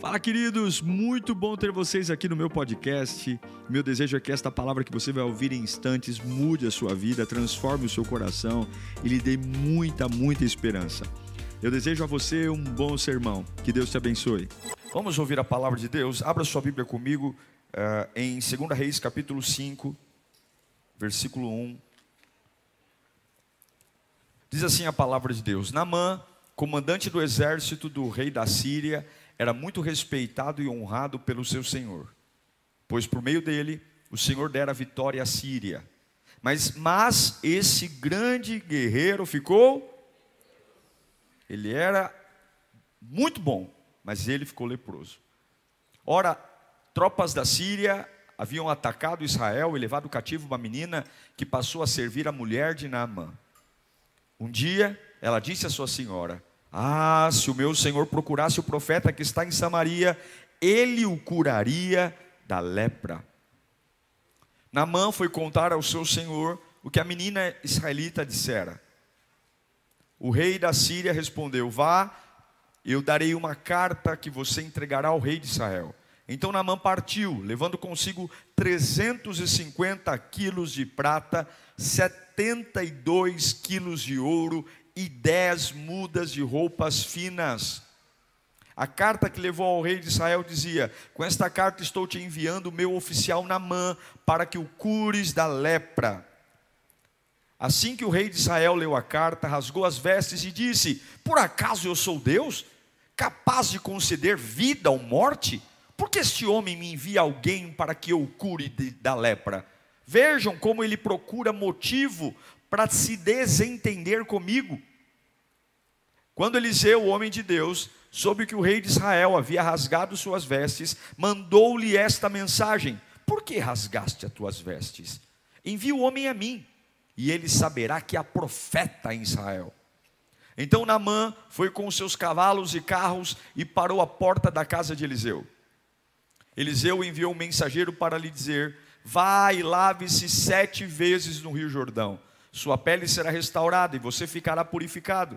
Fala, queridos! Muito bom ter vocês aqui no meu podcast. Meu desejo é que esta palavra que você vai ouvir em instantes mude a sua vida, transforme o seu coração e lhe dê muita, muita esperança. Eu desejo a você um bom sermão. Que Deus te abençoe. Vamos ouvir a palavra de Deus. Abra sua Bíblia comigo uh, em 2 Reis, capítulo 5, versículo 1. Diz assim a palavra de Deus: Namã, comandante do exército do rei da Síria, era muito respeitado e honrado pelo seu senhor, pois por meio dele o Senhor dera vitória à Síria. Mas, mas esse grande guerreiro ficou, ele era muito bom, mas ele ficou leproso. Ora, tropas da Síria haviam atacado Israel e levado cativo uma menina que passou a servir a mulher de Naamã. Um dia, ela disse à sua senhora: ah, se o meu senhor procurasse o profeta que está em Samaria, ele o curaria da lepra. Namã foi contar ao seu senhor o que a menina israelita dissera. O rei da Síria respondeu: Vá, eu darei uma carta que você entregará ao rei de Israel. Então Namã partiu, levando consigo 350 quilos de prata, 72 quilos de ouro e dez mudas de roupas finas. A carta que levou ao rei de Israel dizia: Com esta carta estou te enviando o meu oficial Namã, para que o cures da lepra. Assim que o rei de Israel leu a carta, rasgou as vestes e disse: Por acaso eu sou Deus, capaz de conceder vida ou morte? Por que este homem me envia alguém para que eu o cure de, da lepra? Vejam como ele procura motivo para se desentender comigo. Quando Eliseu, o homem de Deus, soube que o rei de Israel havia rasgado suas vestes, mandou-lhe esta mensagem: Por que rasgaste as tuas vestes? Envia o homem a mim, e ele saberá que há profeta em Israel. Então Naamã foi com seus cavalos e carros e parou à porta da casa de Eliseu. Eliseu enviou um mensageiro para lhe dizer: Vá e lave-se sete vezes no Rio Jordão. Sua pele será restaurada e você ficará purificado.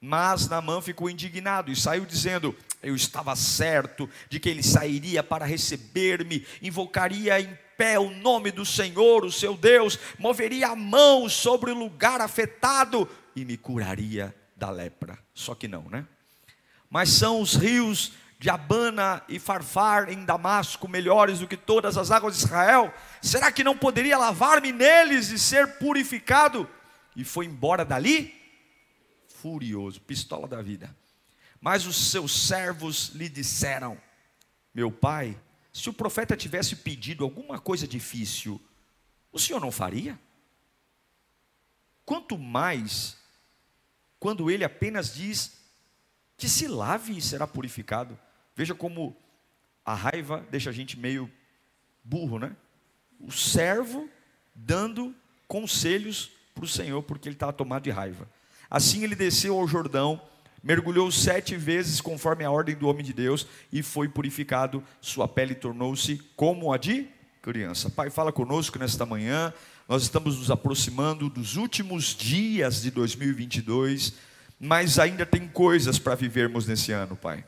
Mas Naamã ficou indignado e saiu dizendo: Eu estava certo de que ele sairia para receber-me, invocaria em pé o nome do Senhor, o seu Deus, moveria a mão sobre o lugar afetado e me curaria da lepra. Só que não, né? Mas são os rios de Abana e Farfar em Damasco melhores do que todas as águas de Israel? Será que não poderia lavar-me neles e ser purificado? E foi embora dali? Furioso, pistola da vida. Mas os seus servos lhe disseram: Meu pai, se o profeta tivesse pedido alguma coisa difícil, o senhor não faria? Quanto mais quando ele apenas diz que se lave e será purificado. Veja como a raiva deixa a gente meio burro, né? O servo dando conselhos para o Senhor, porque ele estava tomado de raiva. Assim ele desceu ao Jordão, mergulhou sete vezes conforme a ordem do homem de Deus e foi purificado. Sua pele tornou-se como a de criança. Pai, fala conosco nesta manhã. Nós estamos nos aproximando dos últimos dias de 2022, mas ainda tem coisas para vivermos nesse ano, Pai.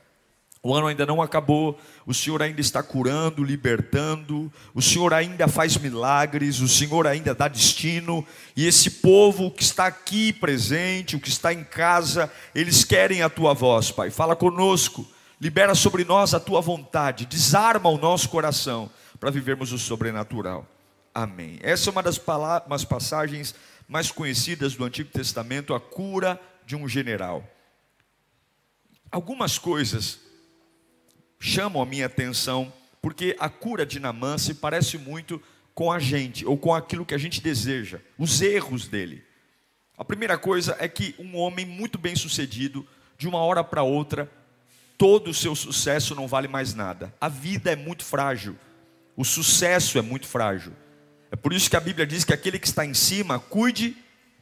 O ano ainda não acabou, o Senhor ainda está curando, libertando, o Senhor ainda faz milagres, o Senhor ainda dá destino, e esse povo que está aqui presente, o que está em casa, eles querem a tua voz, Pai. Fala conosco, libera sobre nós a tua vontade, desarma o nosso coração para vivermos o sobrenatural. Amém. Essa é uma das umas passagens mais conhecidas do Antigo Testamento, a cura de um general. Algumas coisas chamam a minha atenção, porque a cura de Namã se parece muito com a gente, ou com aquilo que a gente deseja, os erros dele. A primeira coisa é que um homem muito bem sucedido, de uma hora para outra, todo o seu sucesso não vale mais nada. A vida é muito frágil, o sucesso é muito frágil. É por isso que a Bíblia diz que aquele que está em cima, cuide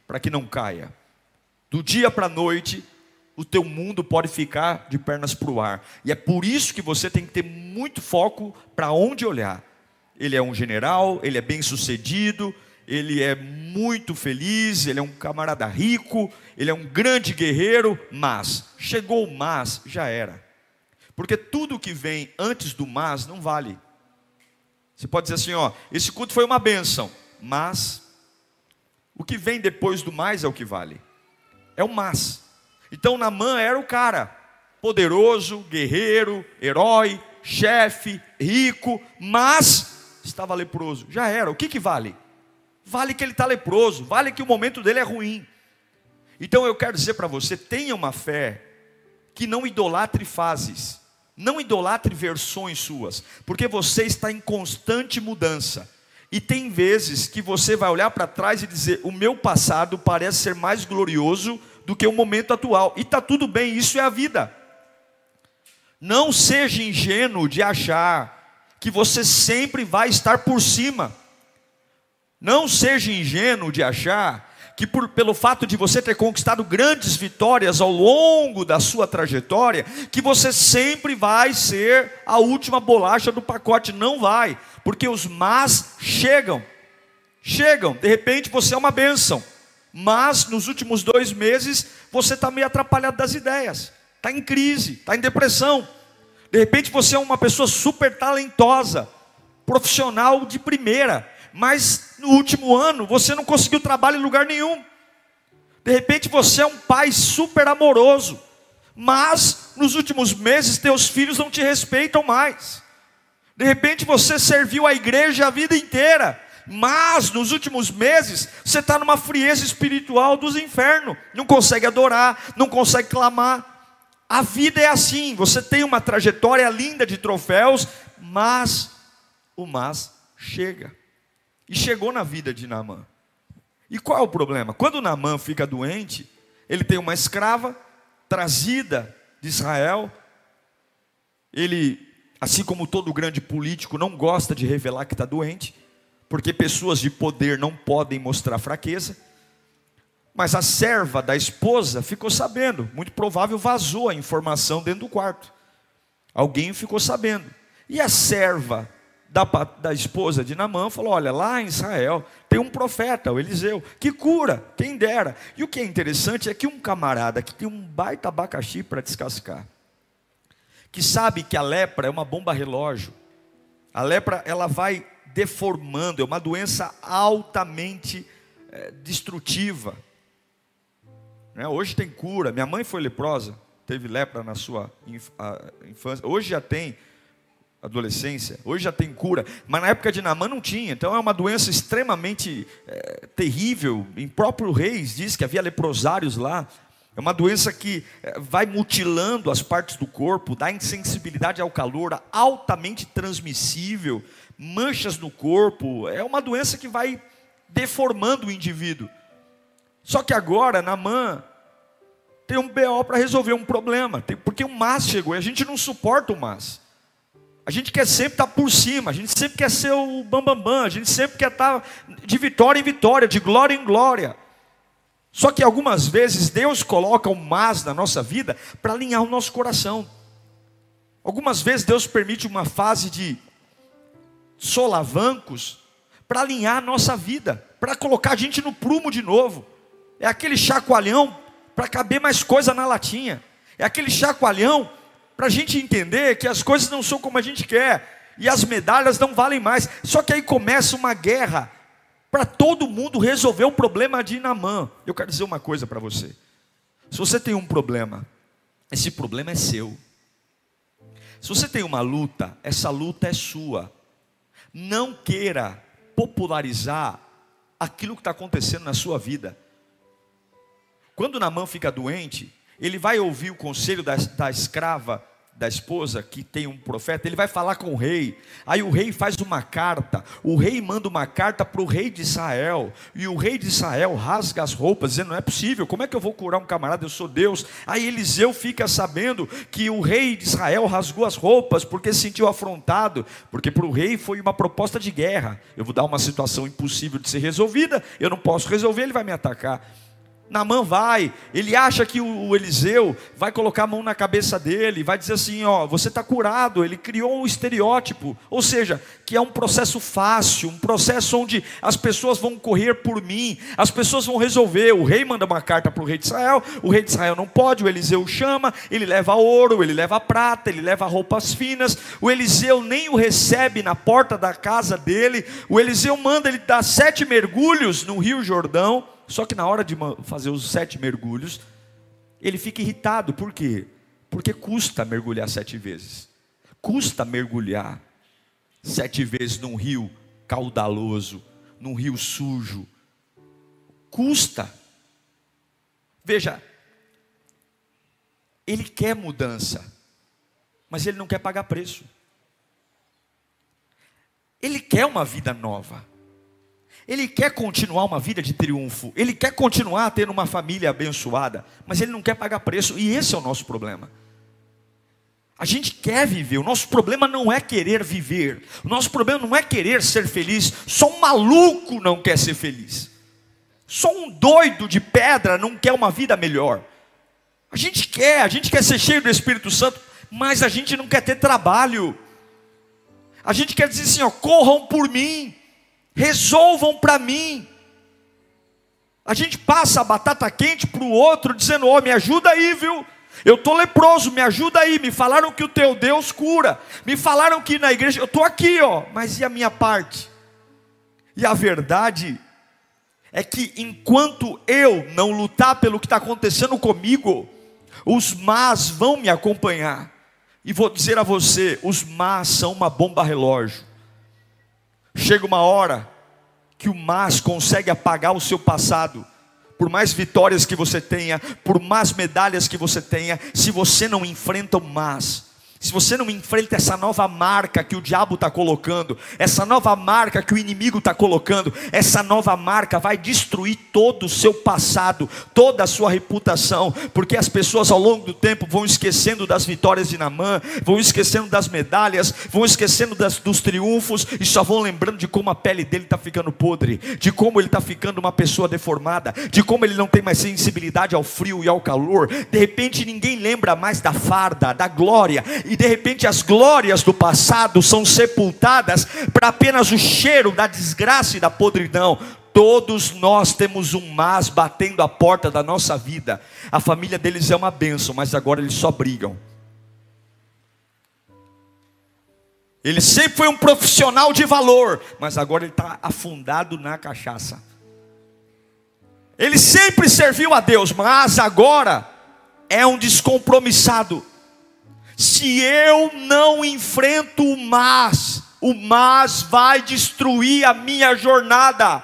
para que não caia. Do dia para a noite, o teu mundo pode ficar de pernas para o ar. E é por isso que você tem que ter muito foco para onde olhar. Ele é um general, ele é bem sucedido, ele é muito feliz, ele é um camarada rico, ele é um grande guerreiro, mas chegou o mas, já era. Porque tudo que vem antes do mas não vale. Você pode dizer assim, ó, esse culto foi uma bênção, mas o que vem depois do mais é o que vale. É o mas. Então Namã era o cara, poderoso, guerreiro, herói, chefe, rico, mas estava leproso. Já era. O que, que vale? Vale que ele está leproso, vale que o momento dele é ruim. Então eu quero dizer para você: tenha uma fé que não idolatre fases, não idolatre versões suas, porque você está em constante mudança. E tem vezes que você vai olhar para trás e dizer: o meu passado parece ser mais glorioso do que o momento atual. E está tudo bem, isso é a vida. Não seja ingênuo de achar que você sempre vai estar por cima. Não seja ingênuo de achar que por, pelo fato de você ter conquistado grandes vitórias ao longo da sua trajetória, que você sempre vai ser a última bolacha do pacote. Não vai, porque os mas chegam. Chegam, de repente você é uma bênção, mas nos últimos dois meses você está meio atrapalhado das ideias, está em crise, está em depressão. De repente você é uma pessoa super talentosa, profissional de primeira, mas no último ano você não conseguiu trabalho em lugar nenhum. De repente você é um pai super amoroso, mas nos últimos meses teus filhos não te respeitam mais. De repente você serviu a igreja a vida inteira, mas nos últimos meses você está numa frieza espiritual dos infernos, não consegue adorar, não consegue clamar. A vida é assim, você tem uma trajetória linda de troféus, mas o mas chega. E chegou na vida de Naamã. E qual é o problema? Quando Naamã fica doente, ele tem uma escrava trazida de Israel. Ele, assim como todo grande político, não gosta de revelar que está doente, porque pessoas de poder não podem mostrar fraqueza. Mas a serva da esposa ficou sabendo, muito provável vazou a informação dentro do quarto. Alguém ficou sabendo. E a serva da, da esposa de Namã falou: Olha, lá em Israel tem um profeta, o Eliseu, que cura, quem dera. E o que é interessante é que um camarada que tem um baita abacaxi para descascar, que sabe que a lepra é uma bomba relógio, a lepra ela vai deformando, é uma doença altamente é, destrutiva. Né? Hoje tem cura, minha mãe foi leprosa, teve lepra na sua infância, hoje já tem adolescência. Hoje já tem cura, mas na época de Naamã não tinha. Então é uma doença extremamente é, terrível. Em próprio Reis diz que havia leprosários lá. É uma doença que é, vai mutilando as partes do corpo, dá insensibilidade ao calor, altamente transmissível, manchas no corpo. É uma doença que vai deformando o indivíduo. Só que agora, Naamã tem um BO para resolver um problema, porque o mas chegou e a gente não suporta o mas. A gente quer sempre estar por cima, a gente sempre quer ser o bambambam, bam, bam, a gente sempre quer estar de vitória em vitória, de glória em glória. Só que algumas vezes Deus coloca um mas na nossa vida para alinhar o nosso coração. Algumas vezes Deus permite uma fase de solavancos para alinhar a nossa vida, para colocar a gente no prumo de novo. É aquele chacoalhão para caber mais coisa na latinha. É aquele chacoalhão para a gente entender que as coisas não são como a gente quer e as medalhas não valem mais. Só que aí começa uma guerra para todo mundo resolver o problema de Inamã. Eu quero dizer uma coisa para você: se você tem um problema, esse problema é seu. Se você tem uma luta, essa luta é sua. Não queira popularizar aquilo que está acontecendo na sua vida. Quando Namã fica doente, ele vai ouvir o conselho da, da escrava da esposa que tem um profeta, ele vai falar com o rei. Aí o rei faz uma carta. O rei manda uma carta para o rei de Israel. E o rei de Israel rasga as roupas, dizendo: Não é possível, como é que eu vou curar um camarada? Eu sou Deus. Aí Eliseu fica sabendo que o rei de Israel rasgou as roupas porque se sentiu afrontado. Porque para o rei foi uma proposta de guerra. Eu vou dar uma situação impossível de ser resolvida, eu não posso resolver, ele vai me atacar. Namã vai, ele acha que o Eliseu vai colocar a mão na cabeça dele, vai dizer assim: ó, você está curado. Ele criou um estereótipo, ou seja, que é um processo fácil, um processo onde as pessoas vão correr por mim, as pessoas vão resolver. O rei manda uma carta para o rei de Israel, o rei de Israel não pode, o Eliseu chama, ele leva ouro, ele leva prata, ele leva roupas finas. O Eliseu nem o recebe na porta da casa dele, o Eliseu manda ele dar sete mergulhos no Rio Jordão. Só que na hora de fazer os sete mergulhos, ele fica irritado. Por quê? Porque custa mergulhar sete vezes. Custa mergulhar sete vezes num rio caudaloso, num rio sujo. Custa. Veja, ele quer mudança, mas ele não quer pagar preço. Ele quer uma vida nova. Ele quer continuar uma vida de triunfo, ele quer continuar tendo uma família abençoada, mas ele não quer pagar preço, e esse é o nosso problema. A gente quer viver, o nosso problema não é querer viver, o nosso problema não é querer ser feliz, só um maluco não quer ser feliz, só um doido de pedra não quer uma vida melhor. A gente quer, a gente quer ser cheio do Espírito Santo, mas a gente não quer ter trabalho. A gente quer dizer assim, ó, corram por mim resolvam para mim. A gente passa a batata quente para o outro, dizendo: Ó, oh, me ajuda aí, viu? Eu estou leproso, me ajuda aí. Me falaram que o teu Deus cura. Me falaram que na igreja, eu estou aqui, ó, mas e a minha parte? E a verdade é que enquanto eu não lutar pelo que está acontecendo comigo, os más vão me acompanhar. E vou dizer a você: os más são uma bomba relógio. Chega uma hora que o mas consegue apagar o seu passado. Por mais vitórias que você tenha, por mais medalhas que você tenha, se você não enfrenta o mas, se você não enfrenta essa nova marca que o diabo está colocando, essa nova marca que o inimigo está colocando, essa nova marca vai destruir todo o seu passado, toda a sua reputação, porque as pessoas ao longo do tempo vão esquecendo das vitórias de Namã, vão esquecendo das medalhas, vão esquecendo das, dos triunfos e só vão lembrando de como a pele dele está ficando podre, de como ele está ficando uma pessoa deformada, de como ele não tem mais sensibilidade ao frio e ao calor. De repente ninguém lembra mais da farda, da glória e de repente as glórias do passado são sepultadas para apenas o cheiro da desgraça e da podridão. Todos nós temos um mas batendo a porta da nossa vida. A família deles é uma bênção, mas agora eles só brigam. Ele sempre foi um profissional de valor, mas agora ele está afundado na cachaça. Ele sempre serviu a Deus, mas agora é um descompromissado se eu não enfrento o mas, o mas vai destruir a minha jornada.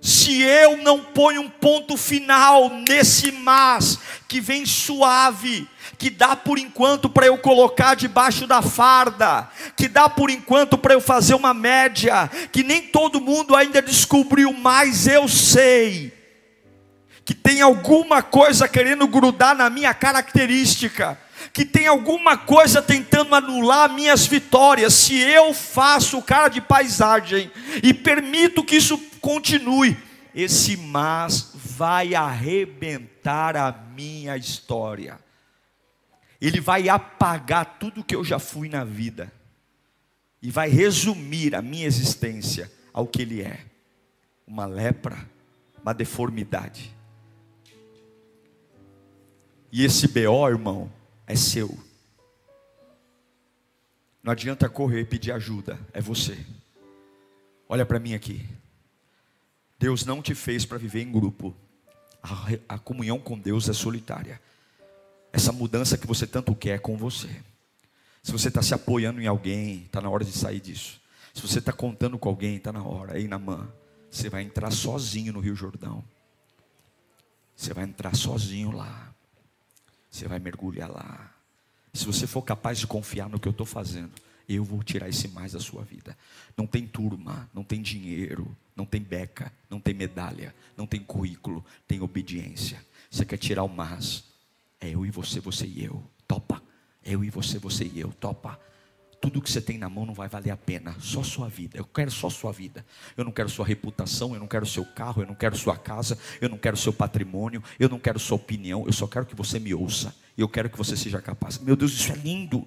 Se eu não ponho um ponto final nesse mas, que vem suave, que dá por enquanto para eu colocar debaixo da farda, que dá por enquanto para eu fazer uma média, que nem todo mundo ainda descobriu, mas eu sei que tem alguma coisa querendo grudar na minha característica, que tem alguma coisa tentando anular minhas vitórias. Se eu faço cara de paisagem e permito que isso continue, esse mas vai arrebentar a minha história. Ele vai apagar tudo que eu já fui na vida e vai resumir a minha existência ao que ele é: uma lepra, uma deformidade. E esse BO, irmão, é seu. Não adianta correr e pedir ajuda, é você. Olha para mim aqui. Deus não te fez para viver em grupo. A, a, comunhão com Deus é solitária. Essa mudança que você tanto quer é com você. Se você está se apoiando em alguém, está na hora de sair disso. Se você está contando com alguém, está na hora. Aí na mão, você vai entrar sozinho no Rio Jordão. Você vai entrar sozinho lá. Você vai mergulhar lá. Se você for capaz de confiar no que eu estou fazendo, eu vou tirar esse mais da sua vida. Não tem turma, não tem dinheiro, não tem beca, não tem medalha, não tem currículo, tem obediência. Você quer tirar o mais? É eu e você, você e eu. Topa. Eu e você, você e eu. Topa. Tudo que você tem na mão não vai valer a pena, só sua vida. Eu quero só sua vida. Eu não quero sua reputação, eu não quero seu carro, eu não quero sua casa, eu não quero seu patrimônio, eu não quero sua opinião, eu só quero que você me ouça. E eu quero que você seja capaz. Meu Deus, isso é lindo.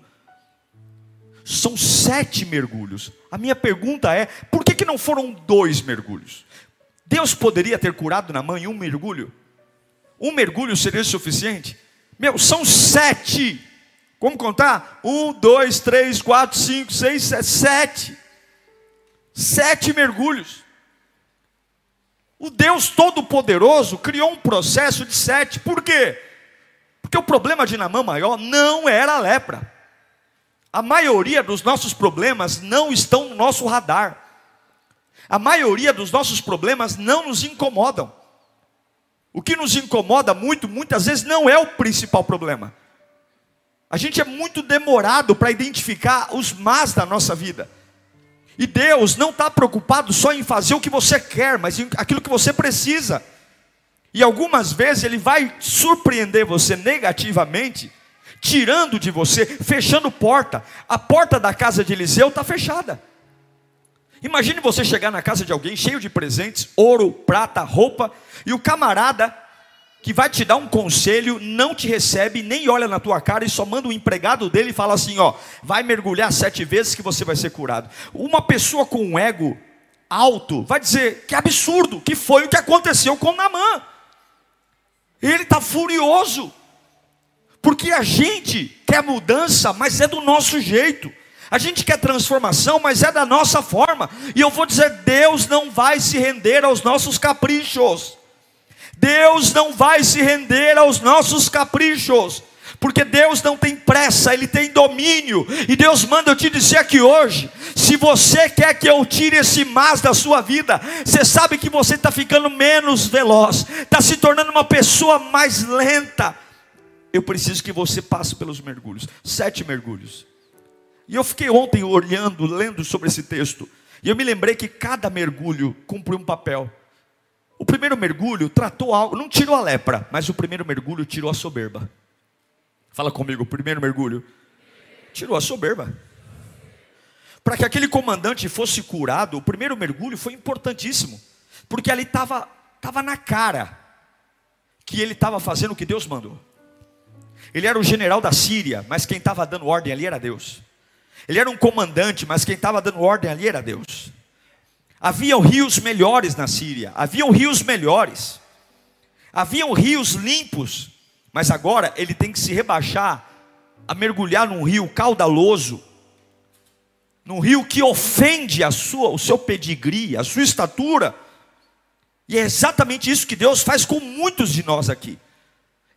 São sete mergulhos. A minha pergunta é: por que, que não foram dois mergulhos? Deus poderia ter curado na mãe um mergulho? Um mergulho seria suficiente? Meu, são sete. Vamos contar? Um, dois, três, quatro, cinco, seis, sete. Sete, sete mergulhos. O Deus Todo-Poderoso criou um processo de sete. Por quê? Porque o problema de Namã maior não era a lepra. A maioria dos nossos problemas não estão no nosso radar. A maioria dos nossos problemas não nos incomodam. O que nos incomoda muito, muitas vezes, não é o principal problema. A gente é muito demorado para identificar os más da nossa vida. E Deus não está preocupado só em fazer o que você quer, mas em aquilo que você precisa. E algumas vezes Ele vai surpreender você negativamente tirando de você, fechando porta. A porta da casa de Eliseu está fechada. Imagine você chegar na casa de alguém cheio de presentes, ouro, prata, roupa, e o camarada que vai te dar um conselho não te recebe, nem olha na tua cara e só manda o um empregado dele e fala assim: ó, vai mergulhar sete vezes que você vai ser curado. Uma pessoa com um ego alto vai dizer: que absurdo, que foi o que aconteceu com Namã. Ele está furioso. Porque a gente quer mudança, mas é do nosso jeito. A gente quer transformação, mas é da nossa forma. E eu vou dizer: Deus não vai se render aos nossos caprichos. Deus não vai se render aos nossos caprichos. Porque Deus não tem pressa, Ele tem domínio. E Deus manda eu te dizer aqui hoje: se você quer que eu tire esse mas da sua vida, você sabe que você está ficando menos veloz, está se tornando uma pessoa mais lenta eu preciso que você passe pelos mergulhos sete mergulhos. E eu fiquei ontem olhando, lendo sobre esse texto, e eu me lembrei que cada mergulho cumpriu um papel. O primeiro mergulho tratou algo, não tirou a lepra, mas o primeiro mergulho tirou a soberba. Fala comigo, o primeiro mergulho tirou a soberba. Para que aquele comandante fosse curado, o primeiro mergulho foi importantíssimo, porque ali estava tava na cara que ele estava fazendo o que Deus mandou. Ele era o general da Síria, mas quem estava dando ordem ali era Deus. Ele era um comandante, mas quem estava dando ordem ali era Deus. Haviam rios melhores na Síria, haviam rios melhores, haviam rios limpos, mas agora ele tem que se rebaixar a mergulhar num rio caudaloso, num rio que ofende a sua, o seu pedigree, a sua estatura. E é exatamente isso que Deus faz com muitos de nós aqui.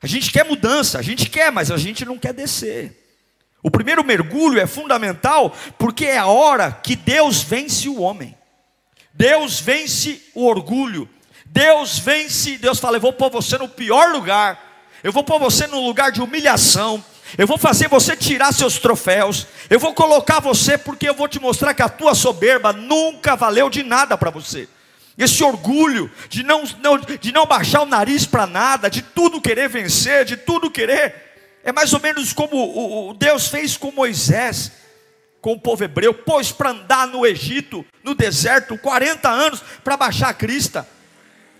A gente quer mudança, a gente quer, mas a gente não quer descer. O primeiro mergulho é fundamental porque é a hora que Deus vence o homem. Deus vence o orgulho. Deus vence, Deus fala: Eu vou pôr você no pior lugar. Eu vou pôr você no lugar de humilhação. Eu vou fazer você tirar seus troféus. Eu vou colocar você porque eu vou te mostrar que a tua soberba nunca valeu de nada para você esse orgulho de não, não, de não baixar o nariz para nada, de tudo querer vencer, de tudo querer. É mais ou menos como o, o Deus fez com Moisés, com o povo hebreu, pôs para andar no Egito, no deserto, 40 anos para baixar a crista.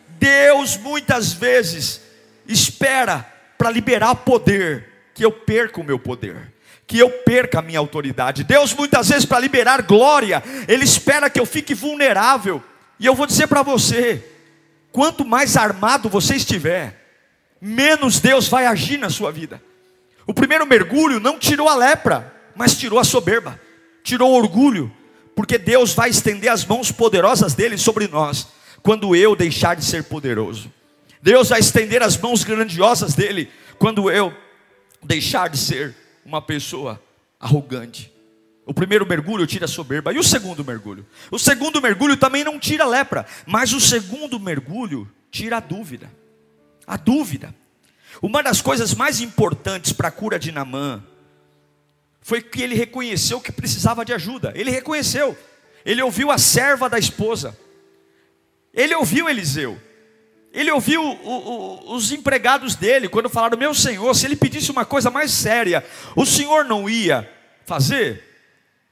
Deus muitas vezes espera para liberar poder, que eu perca o meu poder que eu perca a minha autoridade. Deus muitas vezes para liberar glória, ele espera que eu fique vulnerável. E eu vou dizer para você: quanto mais armado você estiver, menos Deus vai agir na sua vida. O primeiro mergulho não tirou a lepra, mas tirou a soberba, tirou o orgulho, porque Deus vai estender as mãos poderosas dele sobre nós, quando eu deixar de ser poderoso. Deus vai estender as mãos grandiosas dele, quando eu deixar de ser uma pessoa arrogante. O primeiro mergulho tira a soberba. E o segundo mergulho? O segundo mergulho também não tira a lepra, mas o segundo mergulho tira a dúvida. A dúvida. Uma das coisas mais importantes para a cura de Namã foi que ele reconheceu que precisava de ajuda. Ele reconheceu. Ele ouviu a serva da esposa. Ele ouviu Eliseu. Ele ouviu o, o, os empregados dele quando falaram: Meu senhor, se ele pedisse uma coisa mais séria, o senhor não ia fazer?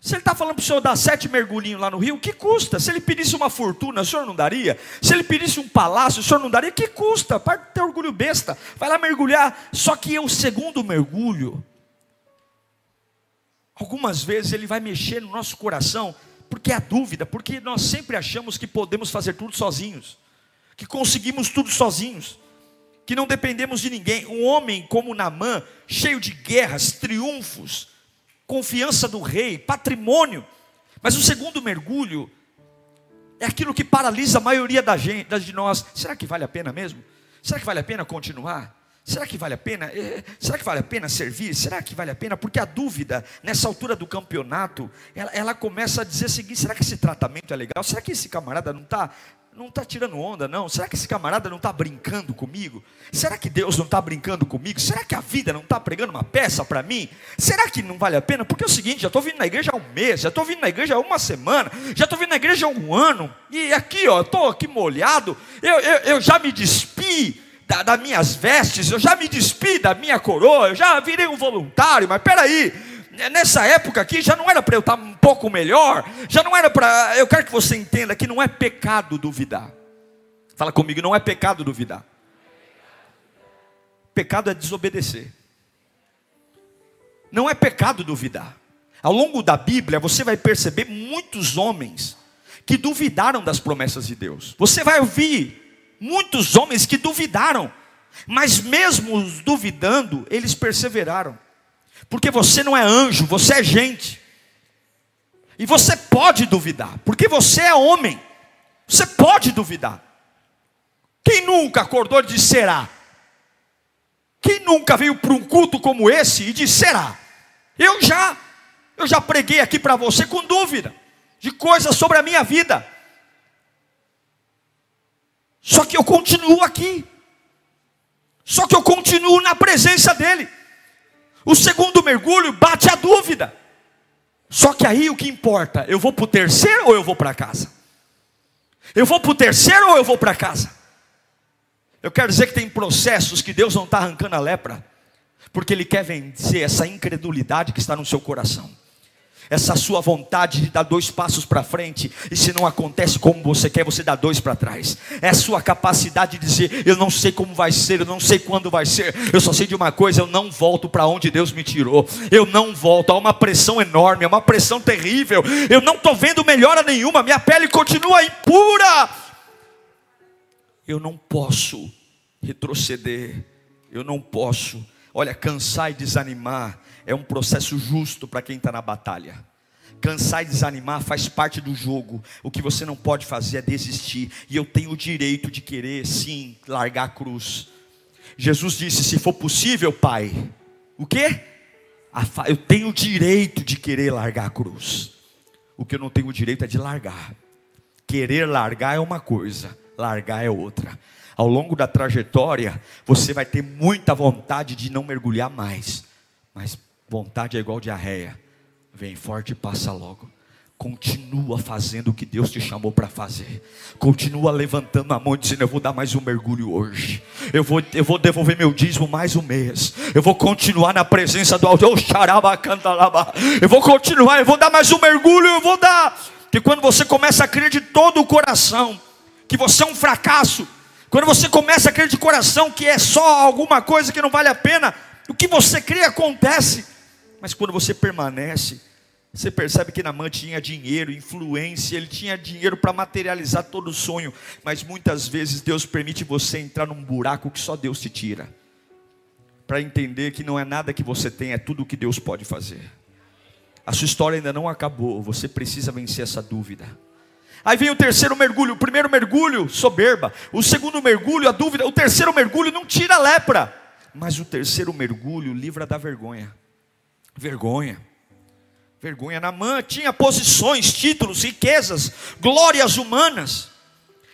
Se ele está falando para o senhor dar sete mergulhinhos lá no rio, que custa? Se ele pedisse uma fortuna, o senhor não daria? Se ele pedisse um palácio, o senhor não daria? Que custa? Para ter orgulho besta. Vai lá mergulhar. Só que o segundo mergulho, algumas vezes ele vai mexer no nosso coração, porque a dúvida, porque nós sempre achamos que podemos fazer tudo sozinhos, que conseguimos tudo sozinhos, que não dependemos de ninguém. Um homem como Namã, cheio de guerras, triunfos, confiança do rei, patrimônio. Mas o segundo mergulho é aquilo que paralisa a maioria da gente, de nós. Será que vale a pena mesmo? Será que vale a pena continuar? Será que vale a pena? Eh, será que vale a pena servir? Será que vale a pena? Porque a dúvida, nessa altura do campeonato, ela, ela começa a dizer o seguinte: será que esse tratamento é legal? Será que esse camarada não está não está tirando onda, não? Será que esse camarada não está brincando comigo? Será que Deus não está brincando comigo? Será que a vida não está pregando uma peça para mim? Será que não vale a pena? Porque é o seguinte, já estou vindo na igreja há um mês, já estou vindo na igreja há uma semana, já estou vindo na igreja há um ano, e aqui, ó, estou aqui molhado, eu, eu, eu já me despi da, das minhas vestes, eu já me despi da minha coroa, eu já virei um voluntário, mas peraí, nessa época aqui já não era para eu estar um pouco melhor, já não era para. Eu quero que você entenda que não é pecado duvidar. Fala comigo, não é pecado duvidar. Pecado é desobedecer. Não é pecado duvidar. Ao longo da Bíblia, você vai perceber muitos homens que duvidaram das promessas de Deus. Você vai ouvir muitos homens que duvidaram, mas mesmo duvidando, eles perseveraram. Porque você não é anjo, você é gente. E você pode duvidar, porque você é homem. Você pode duvidar. Quem nunca acordou e disse será? Quem nunca veio para um culto como esse e disse será? Eu já, eu já preguei aqui para você com dúvida de coisas sobre a minha vida. Só que eu continuo aqui. Só que eu continuo na presença dele. O segundo mergulho bate a dúvida. Só que aí o que importa, eu vou para o terceiro ou eu vou para casa? Eu vou para o terceiro ou eu vou para casa? Eu quero dizer que tem processos que Deus não está arrancando a lepra, porque Ele quer vencer essa incredulidade que está no seu coração essa sua vontade de dar dois passos para frente, e se não acontece como você quer, você dá dois para trás. É a sua capacidade de dizer: Eu não sei como vai ser, eu não sei quando vai ser, eu só sei de uma coisa: eu não volto para onde Deus me tirou, eu não volto. Há uma pressão enorme, há uma pressão terrível, eu não estou vendo melhora nenhuma, minha pele continua impura. Eu não posso retroceder, eu não posso, olha, cansar e desanimar é um processo justo para quem está na batalha. Cansar e desanimar faz parte do jogo. O que você não pode fazer é desistir. E eu tenho o direito de querer, sim, largar a cruz. Jesus disse: se for possível, Pai, o quê? Eu tenho o direito de querer largar a cruz. O que eu não tenho o direito é de largar. Querer largar é uma coisa, largar é outra. Ao longo da trajetória, você vai ter muita vontade de não mergulhar mais, mas Vontade é igual diarreia. Vem forte e passa logo. Continua fazendo o que Deus te chamou para fazer. Continua levantando a mão dizendo: Eu vou dar mais um mergulho hoje. Eu vou, eu vou devolver meu dízimo mais um mês. Eu vou continuar na presença do Alto. Eu vou continuar, eu vou dar mais um mergulho. Eu vou dar. Que quando você começa a crer de todo o coração que você é um fracasso, quando você começa a crer de coração que é só alguma coisa que não vale a pena, o que você crê acontece. Mas quando você permanece, você percebe que Namã tinha dinheiro, influência, ele tinha dinheiro para materializar todo o sonho, mas muitas vezes Deus permite você entrar num buraco que só Deus te tira, para entender que não é nada que você tem, é tudo o que Deus pode fazer. A sua história ainda não acabou, você precisa vencer essa dúvida. Aí vem o terceiro mergulho, o primeiro mergulho, soberba, o segundo mergulho, a dúvida, o terceiro mergulho não tira a lepra, mas o terceiro mergulho livra da vergonha. Vergonha. Vergonha. Namã tinha posições, títulos, riquezas, glórias humanas.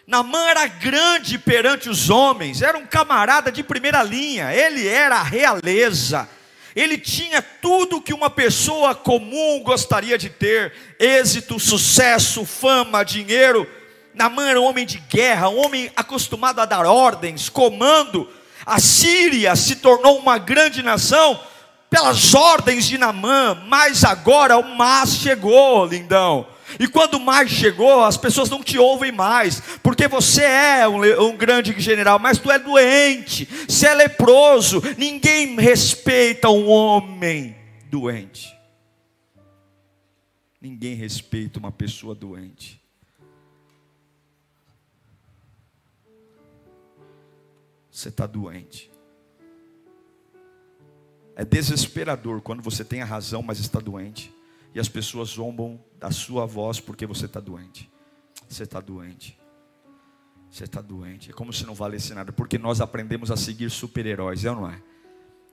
Namã era grande perante os homens, era um camarada de primeira linha, ele era a realeza, ele tinha tudo que uma pessoa comum gostaria de ter: êxito, sucesso, fama, dinheiro. Namã era um homem de guerra, um homem acostumado a dar ordens, comando. A Síria se tornou uma grande nação pelas ordens de Namã, mas agora o mas chegou, lindão. E quando o mais chegou, as pessoas não te ouvem mais, porque você é um, um, grande general, mas tu é doente, você é leproso, ninguém respeita um homem doente. Ninguém respeita uma pessoa doente. Você está doente. É desesperador quando você tem a razão, mas está doente. E as pessoas zombam da sua voz porque você está doente. Você está doente. Você está doente. É como se não valesse nada. Porque nós aprendemos a seguir super-heróis, é ou não é?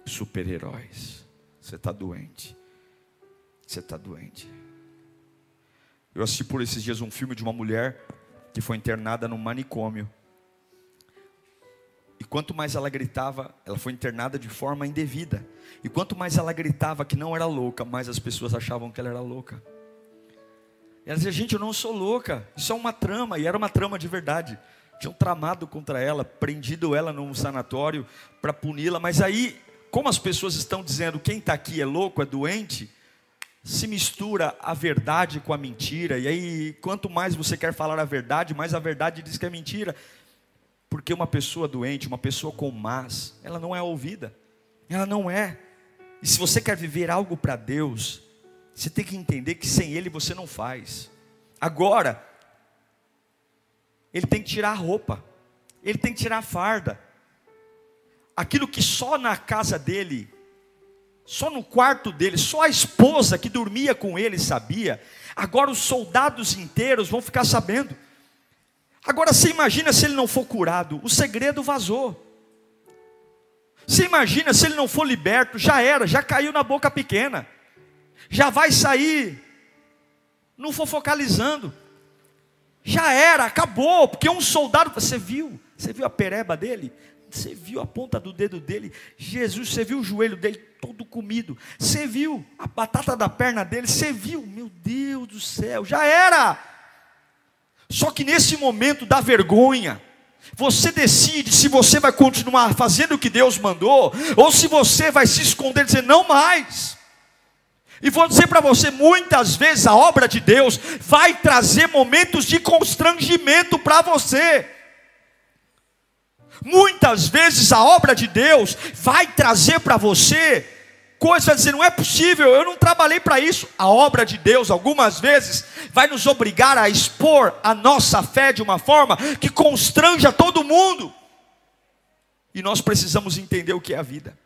Super-heróis. Você está doente. Você está doente. Eu assisti por esses dias um filme de uma mulher que foi internada num manicômio. E quanto mais ela gritava, ela foi internada de forma indevida. E quanto mais ela gritava que não era louca, mais as pessoas achavam que ela era louca. Ela dizia: Gente, eu não sou louca, isso é uma trama. E era uma trama de verdade. Tinham tramado contra ela, prendido ela num sanatório para puni-la. Mas aí, como as pessoas estão dizendo quem está aqui é louco, é doente, se mistura a verdade com a mentira, e aí quanto mais você quer falar a verdade, mais a verdade diz que é mentira. Porque uma pessoa doente, uma pessoa com más, ela não é ouvida. Ela não é. E se você quer viver algo para Deus, você tem que entender que sem Ele você não faz. Agora, Ele tem que tirar a roupa, Ele tem que tirar a farda. Aquilo que só na casa dele só no quarto dele, só a esposa que dormia com ele sabia. Agora os soldados inteiros vão ficar sabendo. Agora você imagina se ele não for curado, o segredo vazou. Você imagina se ele não for liberto, já era, já caiu na boca pequena. Já vai sair, não for focalizando. Já era, acabou, porque um soldado, você viu, você viu a pereba dele? Você viu a ponta do dedo dele? Jesus, você viu o joelho dele todo comido? Você viu a batata da perna dele? Você viu? Meu Deus do céu, já era. Só que nesse momento da vergonha, você decide se você vai continuar fazendo o que Deus mandou, ou se você vai se esconder e dizer, não mais. E vou dizer para você, muitas vezes a obra de Deus vai trazer momentos de constrangimento para você. Muitas vezes a obra de Deus vai trazer para você coisas, vai dizer, não é possível, eu não trabalhei para isso. A obra de Deus, algumas vezes, vai nos obrigar a expor a nossa fé de uma forma que constranja todo mundo. E nós precisamos entender o que é a vida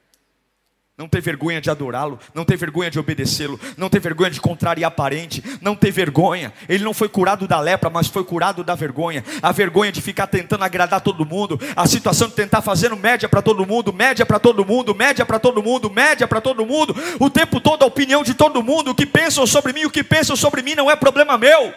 não ter vergonha de adorá-lo, não ter vergonha de obedecê-lo, não ter vergonha de contrariar parente, não ter vergonha. Ele não foi curado da lepra, mas foi curado da vergonha. A vergonha de ficar tentando agradar todo mundo, a situação de tentar fazendo média para todo mundo, média para todo mundo, média para todo mundo, média para todo mundo, o tempo todo a opinião de todo mundo, o que pensam sobre mim, o que pensam sobre mim não é problema meu.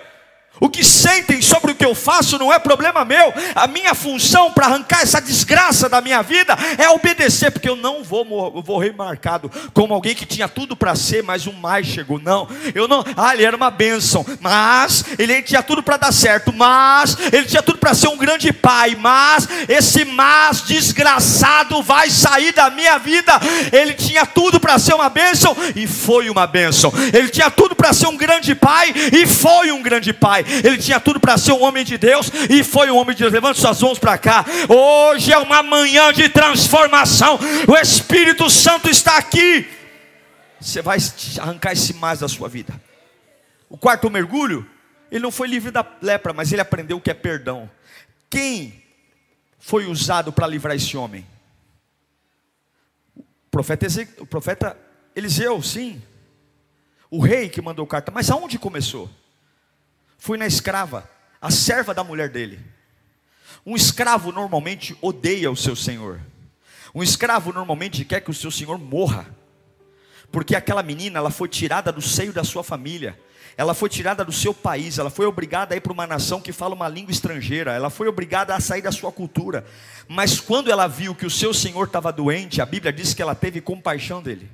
O que sentem sobre o que eu faço não é problema meu. A minha função para arrancar essa desgraça da minha vida é obedecer, porque eu não vou vou remarcado como alguém que tinha tudo para ser, mas um mais chegou. Não, eu não. Ah, ele era uma bênção, mas ele tinha tudo para dar certo, mas ele tinha tudo para ser um grande pai, mas esse mas desgraçado vai sair da minha vida. Ele tinha tudo para ser uma bênção e foi uma bênção. Ele tinha tudo para ser um grande pai e foi um grande pai ele tinha tudo para ser um homem de Deus e foi um homem de Deus. Levante suas mãos para cá. Hoje é uma manhã de transformação. O Espírito Santo está aqui. Você vai arrancar esse mais da sua vida. O quarto mergulho, ele não foi livre da lepra, mas ele aprendeu o que é perdão. Quem foi usado para livrar esse homem? O profeta, o profeta Eliseu, sim. O rei que mandou carta. Mas aonde começou? Fui na escrava, a serva da mulher dele. Um escravo normalmente odeia o seu senhor. Um escravo normalmente quer que o seu senhor morra. Porque aquela menina, ela foi tirada do seio da sua família. Ela foi tirada do seu país, ela foi obrigada a ir para uma nação que fala uma língua estrangeira, ela foi obrigada a sair da sua cultura. Mas quando ela viu que o seu senhor estava doente, a Bíblia diz que ela teve compaixão dele.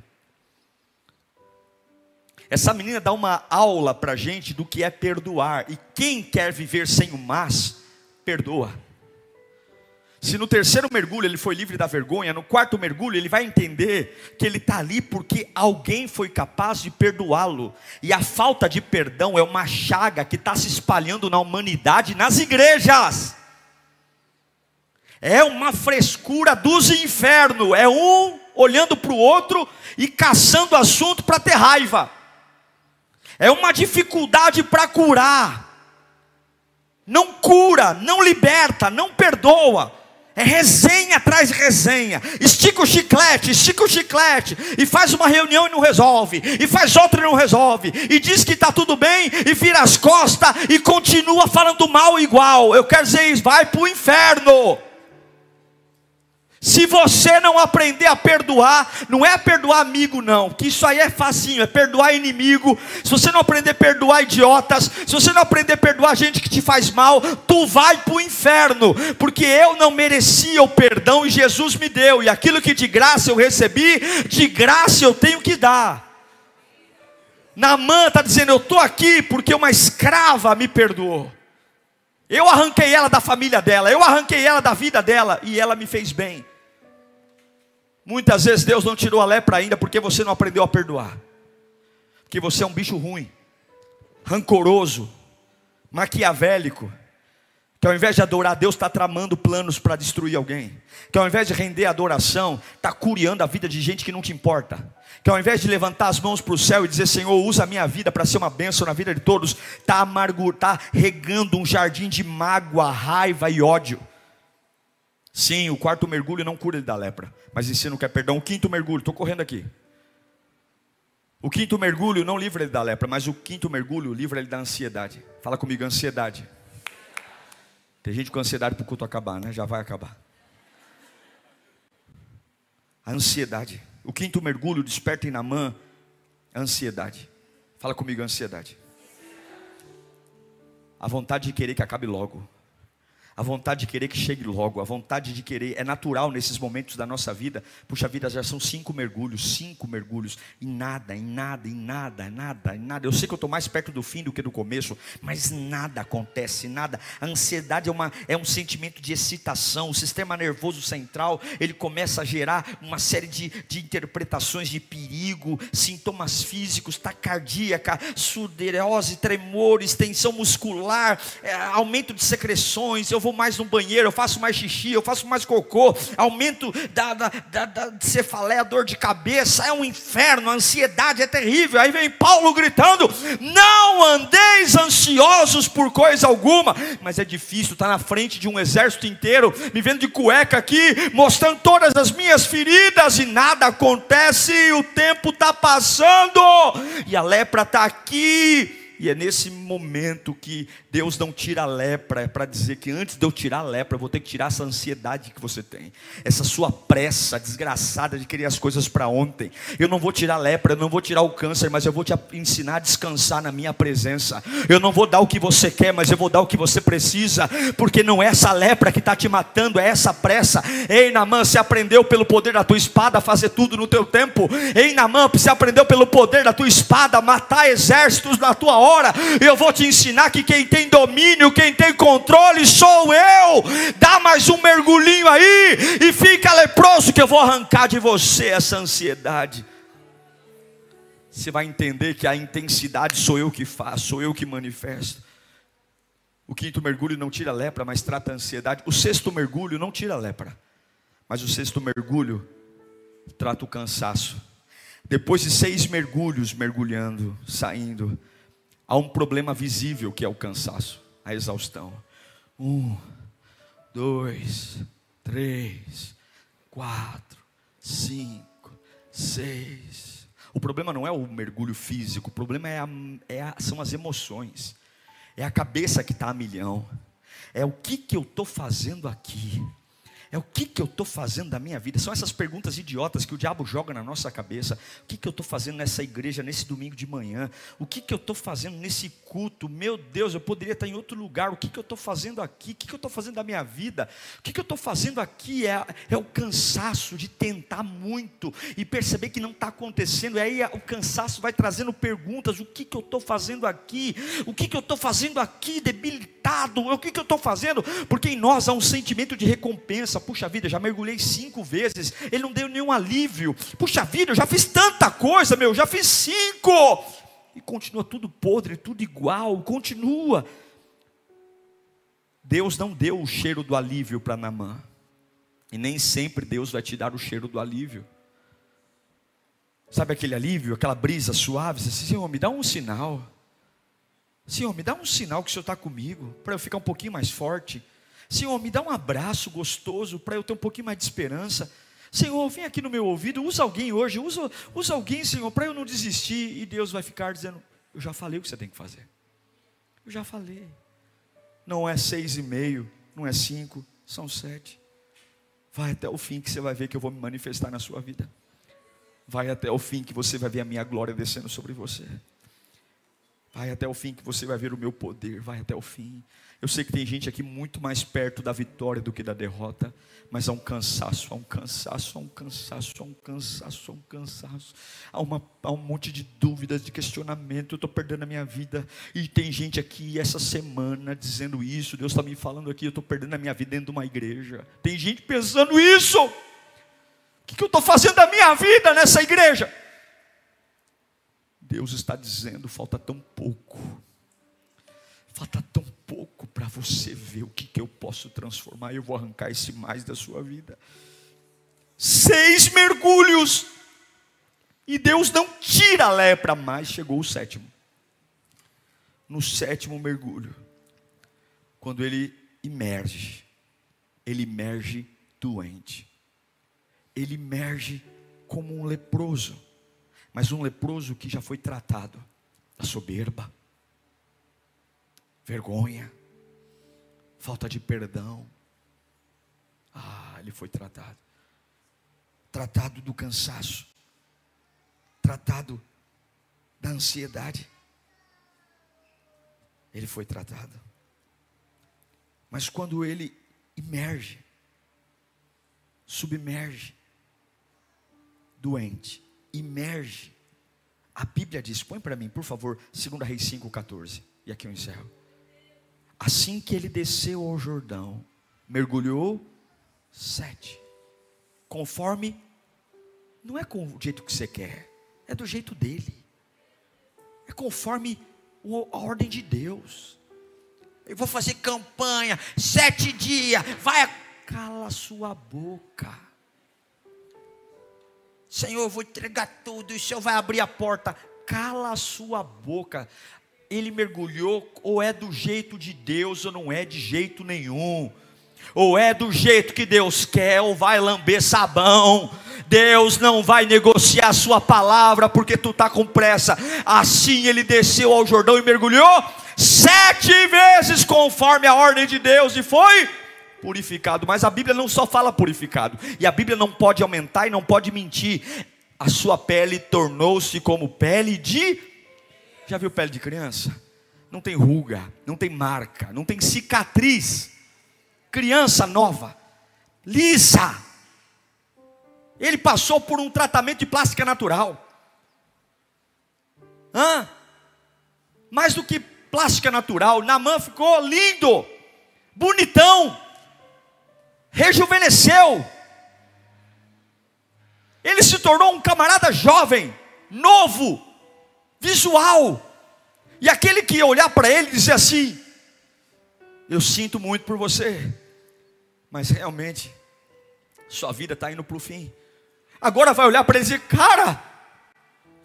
Essa menina dá uma aula para gente do que é perdoar. E quem quer viver sem o mas, perdoa. Se no terceiro mergulho ele foi livre da vergonha, no quarto mergulho ele vai entender que ele está ali porque alguém foi capaz de perdoá-lo. E a falta de perdão é uma chaga que está se espalhando na humanidade, nas igrejas. É uma frescura dos infernos. É um olhando para o outro e caçando assunto para ter raiva. É uma dificuldade para curar. Não cura, não liberta, não perdoa. É resenha atrás resenha. Estica o chiclete, estica o chiclete. E faz uma reunião e não resolve. E faz outra e não resolve. E diz que está tudo bem e vira as costas e continua falando mal igual. Eu quero dizer isso, vai para o inferno. Se você não aprender a perdoar, não é perdoar amigo, não, que isso aí é facinho, é perdoar inimigo. Se você não aprender a perdoar idiotas, se você não aprender a perdoar gente que te faz mal, tu vai para o inferno, porque eu não merecia o perdão e Jesus me deu, e aquilo que de graça eu recebi, de graça eu tenho que dar. Namã está dizendo: Eu estou aqui porque uma escrava me perdoou. Eu arranquei ela da família dela, eu arranquei ela da vida dela e ela me fez bem. Muitas vezes Deus não tirou a lepra ainda porque você não aprendeu a perdoar. Porque você é um bicho ruim, rancoroso, maquiavélico. Que ao invés de adorar Deus, está tramando planos para destruir alguém. Que ao invés de render adoração, está curiando a vida de gente que não te importa. Que ao invés de levantar as mãos para o céu e dizer, Senhor, usa a minha vida para ser uma bênção na vida de todos, está amargo, tá regando um jardim de mágoa, raiva e ódio. Sim, o quarto mergulho não cura ele da lepra, mas ensina o que é perdão. O quinto mergulho, estou correndo aqui. O quinto mergulho não livra ele da lepra, mas o quinto mergulho livra ele da ansiedade. Fala comigo, ansiedade. Tem gente com ansiedade para o culto acabar, né? Já vai acabar. A ansiedade. O quinto mergulho desperta em Namã a ansiedade. Fala comigo, ansiedade. A vontade de querer que acabe logo a vontade de querer que chegue logo, a vontade de querer, é natural nesses momentos da nossa vida. Puxa vida, já são cinco mergulhos, cinco mergulhos, e nada, em nada, em nada, em nada, em nada. Eu sei que eu estou mais perto do fim do que do começo, mas nada acontece, nada. A ansiedade é, uma, é um sentimento de excitação, o sistema nervoso central, ele começa a gerar uma série de, de interpretações de perigo, sintomas físicos, taquicardia, sudorese, tremores, tensão muscular, é, aumento de secreções, eu vou vou mais no banheiro, eu faço mais xixi, eu faço mais cocô, aumento da, da, da, da cefaleia, dor de cabeça, é um inferno, a ansiedade é terrível. Aí vem Paulo gritando: não andeis ansiosos por coisa alguma, mas é difícil, estar tá na frente de um exército inteiro, me vendo de cueca aqui, mostrando todas as minhas feridas e nada acontece, o tempo está passando, e a lepra está aqui, e é nesse momento que Deus não tira a lepra, é para dizer que antes de eu tirar a lepra, eu vou ter que tirar essa ansiedade que você tem, essa sua pressa desgraçada de querer as coisas para ontem. Eu não vou tirar a lepra, eu não vou tirar o câncer, mas eu vou te ensinar a descansar na minha presença. Eu não vou dar o que você quer, mas eu vou dar o que você precisa, porque não é essa lepra que está te matando, é essa pressa. Ei, Namã, você aprendeu pelo poder da tua espada a fazer tudo no teu tempo. Ei, Namã, você aprendeu pelo poder da tua espada a matar exércitos na tua hora hora. Eu vou te ensinar que quem tem domínio, quem tem controle sou eu. Dá mais um mergulhinho aí e fica leproso que eu vou arrancar de você essa ansiedade. Você vai entender que a intensidade sou eu que faço, sou eu que manifesto. O quinto mergulho não tira lepra, mas trata a ansiedade. O sexto mergulho não tira lepra, mas o sexto mergulho trata o cansaço. Depois de seis mergulhos, mergulhando, saindo, há um problema visível que é o cansaço, a exaustão. Um, dois, três, quatro, cinco, seis. O problema não é o mergulho físico, o problema é, a, é a, são as emoções, é a cabeça que está a milhão, é o que, que eu estou fazendo aqui. É o que, que eu estou fazendo da minha vida? São essas perguntas idiotas que o diabo joga na nossa cabeça. O que, que eu estou fazendo nessa igreja, nesse domingo de manhã? O que, que eu estou fazendo nesse culto? Meu Deus, eu poderia estar em outro lugar. O que, que eu estou fazendo aqui? O que, que eu estou fazendo da minha vida? O que, que eu estou fazendo aqui? É, é o cansaço de tentar muito e perceber que não está acontecendo. E aí o cansaço vai trazendo perguntas: o que, que eu estou fazendo aqui? O que, que eu estou fazendo aqui? Debilitado. O que, que eu estou fazendo? Porque em nós há um sentimento de recompensa. Puxa vida, já mergulhei cinco vezes, ele não deu nenhum alívio. Puxa vida, eu já fiz tanta coisa, meu, já fiz cinco. E continua tudo podre, tudo igual, continua. Deus não deu o cheiro do alívio para Namã. E nem sempre Deus vai te dar o cheiro do alívio. Sabe aquele alívio, aquela brisa suave? Você diz, Senhor, me dá um sinal. Senhor, me dá um sinal que o Senhor está comigo, para eu ficar um pouquinho mais forte. Senhor, me dá um abraço gostoso, para eu ter um pouquinho mais de esperança. Senhor, vem aqui no meu ouvido, usa alguém hoje, usa, usa alguém, Senhor, para eu não desistir. E Deus vai ficar dizendo: Eu já falei o que você tem que fazer. Eu já falei. Não é seis e meio, não é cinco, são sete. Vai até o fim que você vai ver que eu vou me manifestar na sua vida. Vai até o fim que você vai ver a minha glória descendo sobre você. Vai até o fim que você vai ver o meu poder. Vai até o fim. Eu sei que tem gente aqui muito mais perto da vitória do que da derrota, mas há um cansaço, há um cansaço, há um cansaço, há um cansaço, há um cansaço. Há, uma, há um monte de dúvidas, de questionamento. Eu estou perdendo a minha vida. E tem gente aqui essa semana dizendo isso. Deus está me falando aqui, eu estou perdendo a minha vida dentro de uma igreja. Tem gente pensando isso. O que, que eu estou fazendo da minha vida nessa igreja? Deus está dizendo: falta tão pouco, falta tão pouco para você ver o que, que eu posso transformar. Eu vou arrancar esse mais da sua vida. Seis mergulhos, e Deus não tira a lepra mais. Chegou o sétimo. No sétimo mergulho, quando ele emerge, ele emerge doente, ele emerge como um leproso mas um leproso que já foi tratado da soberba, vergonha, falta de perdão. Ah, ele foi tratado. Tratado do cansaço, tratado da ansiedade. Ele foi tratado. Mas quando ele emerge, submerge, doente, imerge. A Bíblia diz, põe para mim, por favor, 2 Reis 5,14. E aqui eu encerro. Assim que ele desceu ao Jordão, mergulhou sete. Conforme, não é com o jeito que você quer, é do jeito dele. É conforme a ordem de Deus. Eu vou fazer campanha, sete dias, vai, cala sua boca. Senhor, eu vou entregar tudo, e o Senhor vai abrir a porta. Cala a sua boca. Ele mergulhou, ou é do jeito de Deus, ou não é de jeito nenhum. Ou é do jeito que Deus quer, ou vai lamber sabão. Deus não vai negociar a sua palavra porque tu está com pressa. Assim ele desceu ao Jordão e mergulhou sete vezes conforme a ordem de Deus e foi purificado. Mas a Bíblia não só fala purificado, e a Bíblia não pode aumentar e não pode mentir. A sua pele tornou-se como pele de. Já viu pele de criança? Não tem ruga, não tem marca, não tem cicatriz. Criança nova, lisa. Ele passou por um tratamento de plástica natural. Hã? Mais do que plástica natural, Namã ficou lindo, bonitão rejuvenesceu. Ele se tornou um camarada jovem, novo, visual. E aquele que ia olhar para ele dizia assim: Eu sinto muito por você, mas realmente, sua vida está indo para o fim. Agora vai olhar para ele e dizer: Cara,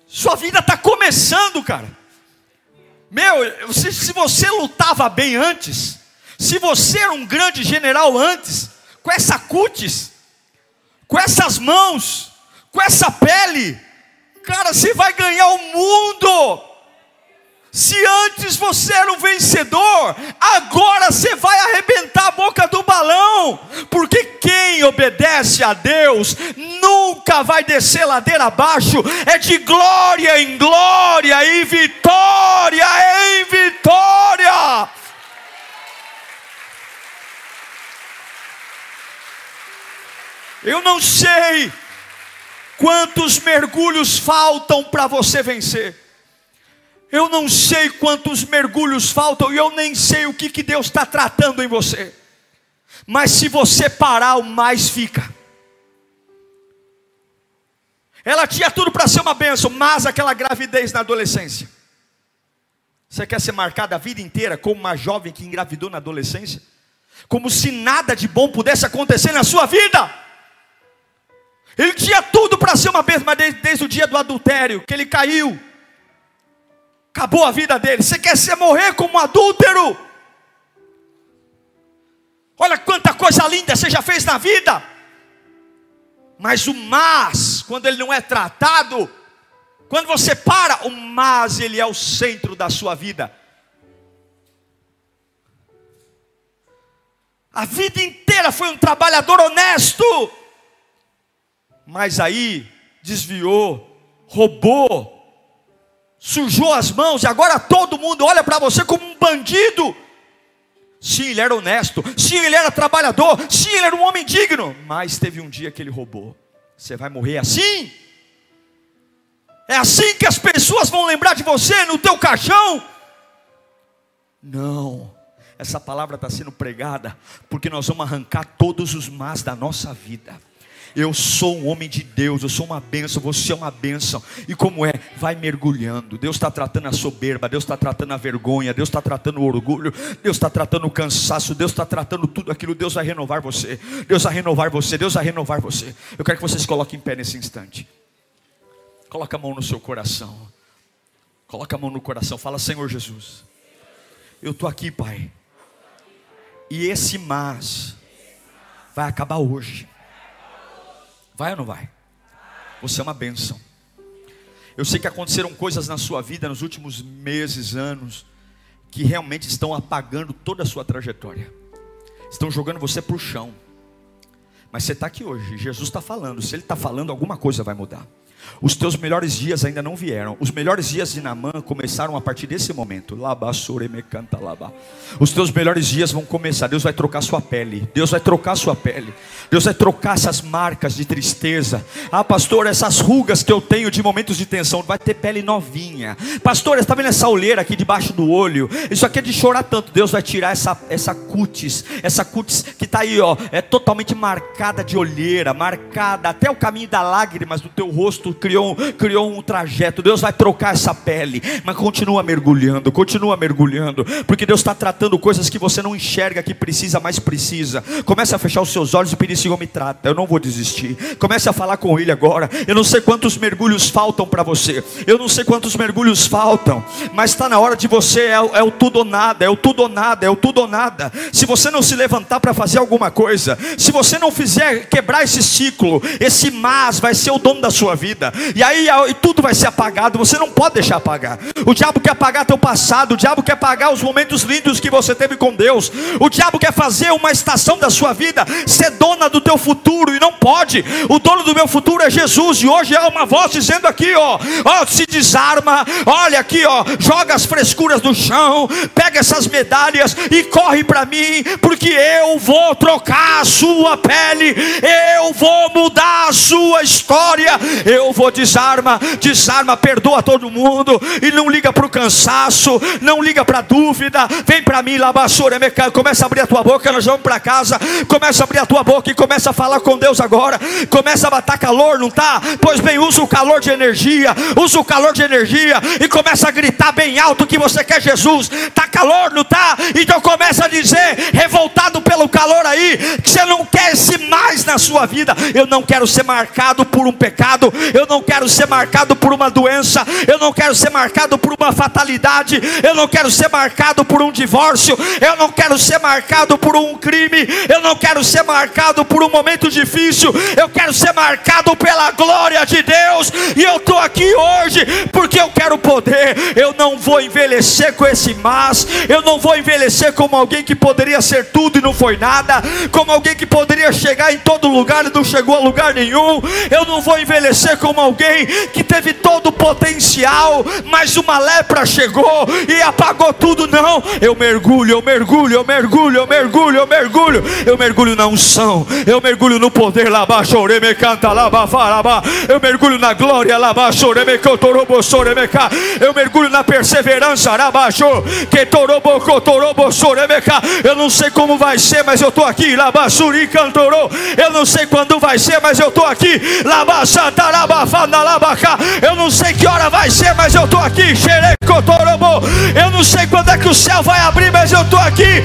sua vida está começando, cara. Meu, se, se você lutava bem antes, se você era um grande general antes, com essa cutis, com essas mãos, com essa pele, cara, você vai ganhar o mundo. Se antes você era um vencedor, agora você vai arrebentar a boca do balão, porque quem obedece a Deus nunca vai descer ladeira abaixo, é de glória em glória e vitória em vitória. Eu não sei quantos mergulhos faltam para você vencer. Eu não sei quantos mergulhos faltam e eu nem sei o que, que Deus está tratando em você. Mas se você parar, o mais fica. Ela tinha tudo para ser uma bênção, mas aquela gravidez na adolescência. Você quer ser marcada a vida inteira como uma jovem que engravidou na adolescência? Como se nada de bom pudesse acontecer na sua vida. Ele tinha tudo para ser uma bênção, mas desde, desde o dia do adultério, que ele caiu, acabou a vida dele. Você quer ser morrer como um adúltero? Olha quanta coisa linda você já fez na vida. Mas o mas, quando ele não é tratado, quando você para, o mas ele é o centro da sua vida. A vida inteira foi um trabalhador honesto. Mas aí desviou, roubou, sujou as mãos e agora todo mundo olha para você como um bandido. Sim, ele era honesto. Sim, ele era trabalhador. Sim, ele era um homem digno. Mas teve um dia que ele roubou. Você vai morrer assim? É assim que as pessoas vão lembrar de você no teu caixão? Não. Essa palavra está sendo pregada porque nós vamos arrancar todos os más da nossa vida. Eu sou um homem de Deus, eu sou uma bênção, você é uma bênção. E como é? Vai mergulhando. Deus está tratando a soberba, Deus está tratando a vergonha, Deus está tratando o orgulho, Deus está tratando o cansaço, Deus está tratando tudo aquilo. Deus vai renovar você, Deus vai renovar você, Deus vai renovar você. Eu quero que você se coloque em pé nesse instante. Coloca a mão no seu coração. Coloca a mão no coração. Fala, Senhor Jesus. Eu estou aqui, Pai. E esse mas vai acabar hoje. Vai ou não vai? Você é uma bênção. Eu sei que aconteceram coisas na sua vida nos últimos meses, anos, que realmente estão apagando toda a sua trajetória, estão jogando você para o chão. Mas você está aqui hoje, Jesus está falando. Se Ele está falando, alguma coisa vai mudar. Os teus melhores dias ainda não vieram. Os melhores dias de Namã começaram a partir desse momento. Os teus melhores dias vão começar. Deus vai trocar sua pele. Deus vai trocar sua pele. Deus vai trocar essas marcas de tristeza. Ah, pastor, essas rugas que eu tenho de momentos de tensão, vai ter pele novinha. Pastor, está vendo essa olheira aqui debaixo do olho? Isso aqui é de chorar tanto. Deus vai tirar essa, essa cutis, essa cutis que está aí, ó, é totalmente marcada de olheira, marcada até o caminho da lágrimas do teu rosto criou, criou um trajeto. Deus vai trocar essa pele, mas continua mergulhando, continua mergulhando, porque Deus está tratando coisas que você não enxerga que precisa, mas precisa. Comece a fechar os seus olhos e pedir, Senhor, me trata. Eu não vou desistir. Comece a falar com Ele agora. Eu não sei quantos mergulhos faltam para você. Eu não sei quantos mergulhos faltam, mas está na hora de você. É, é o tudo ou nada, é o tudo ou nada, é o tudo ou nada. Se você não se levantar para fazer alguma coisa, se você não fizer quebrar esse ciclo, esse mas vai ser o dono da sua vida vida. E aí e tudo vai ser apagado. Você não pode deixar apagar. O diabo quer apagar teu passado. O diabo quer apagar os momentos lindos que você teve com Deus. O diabo quer fazer uma estação da sua vida ser dona do teu futuro e não pode. O dono do meu futuro é Jesus. E hoje há uma voz dizendo aqui, ó, ó, se desarma. Olha aqui, ó, joga as frescuras no chão, pega essas medalhas e corre para mim, porque eu vou trocar a sua pele. Eu vou mudar a sua história. Eu vou desarma, desarma, perdoa todo mundo e não liga para o cansaço, não liga para a dúvida. Vem para mim, labassura, começa a abrir a tua boca, nós vamos para casa. Começa a abrir a tua boca e começa a falar com Deus agora. Começa a bater calor, não tá? Pois bem, usa o calor de energia, usa o calor de energia e começa a gritar bem alto que você quer Jesus. Tá calor, não tá? Então começa a dizer, revoltado pelo calor aí, que você não quer esse mais na sua vida. Eu não quero ser marcado por um pecado, eu não quero ser marcado por uma doença, eu não quero ser marcado por uma fatalidade, eu não quero ser marcado por um divórcio, eu não quero ser marcado por um crime, eu não quero ser marcado por um momento difícil, eu quero ser marcado pela glória de Deus, e eu estou aqui hoje porque eu quero poder, eu não vou envelhecer com esse mas, eu não vou envelhecer como alguém que poderia ser tudo e não foi nada, como alguém que poderia chegar em todo lugar e não chegou a lugar nenhum, eu não vou envelhecer como como alguém que teve todo o potencial, mas uma lepra chegou e apagou tudo. Não, eu mergulho, eu mergulho, eu mergulho, eu mergulho, eu mergulho, eu mergulho na unção, eu mergulho no poder lá baixo, me canta lá eu mergulho na glória lá baixo, me cotorobo soremeca, eu mergulho na perseverança baixo, que torobo cotorobo soremeca. Eu não sei como vai ser, mas eu estou aqui lá baixo, cantorou. Eu não sei quando vai ser, mas eu estou aqui lá baixo, eu não sei que hora vai ser, mas eu estou aqui. Eu não sei quando é que o céu vai abrir, mas eu estou aqui.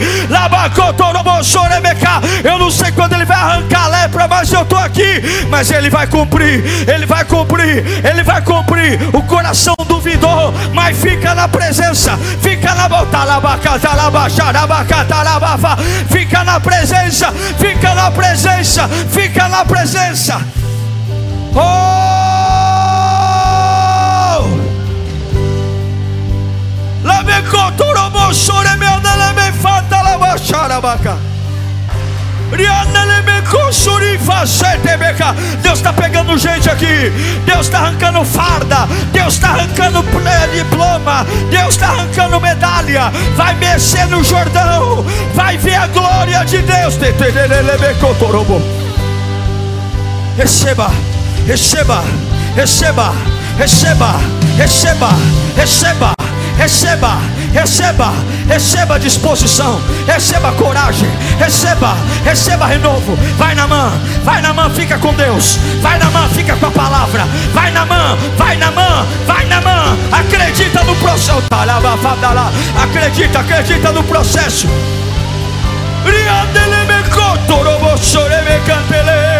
Eu não sei quando ele vai arrancar a lepra, mas eu estou aqui. Mas ele vai cumprir, ele vai cumprir, ele vai cumprir. O coração duvidou, mas fica na presença, fica na fica na presença, fica na presença, fica na presença. Oh! Deus está pegando gente aqui. Deus está arrancando farda. Deus está arrancando diploma. Deus está arrancando medalha. Vai mexer no Jordão. Vai ver a glória de Deus. Receba, receba, receba, receba, receba, receba receba, receba, receba disposição, receba coragem, receba, receba renovo. Vai na mão, vai na mão, fica com Deus. Vai na mão, fica com a palavra. Vai na mão, vai na mão, vai na mão. Acredita no processo. Acredita, acredita no processo. Riandele me cantele.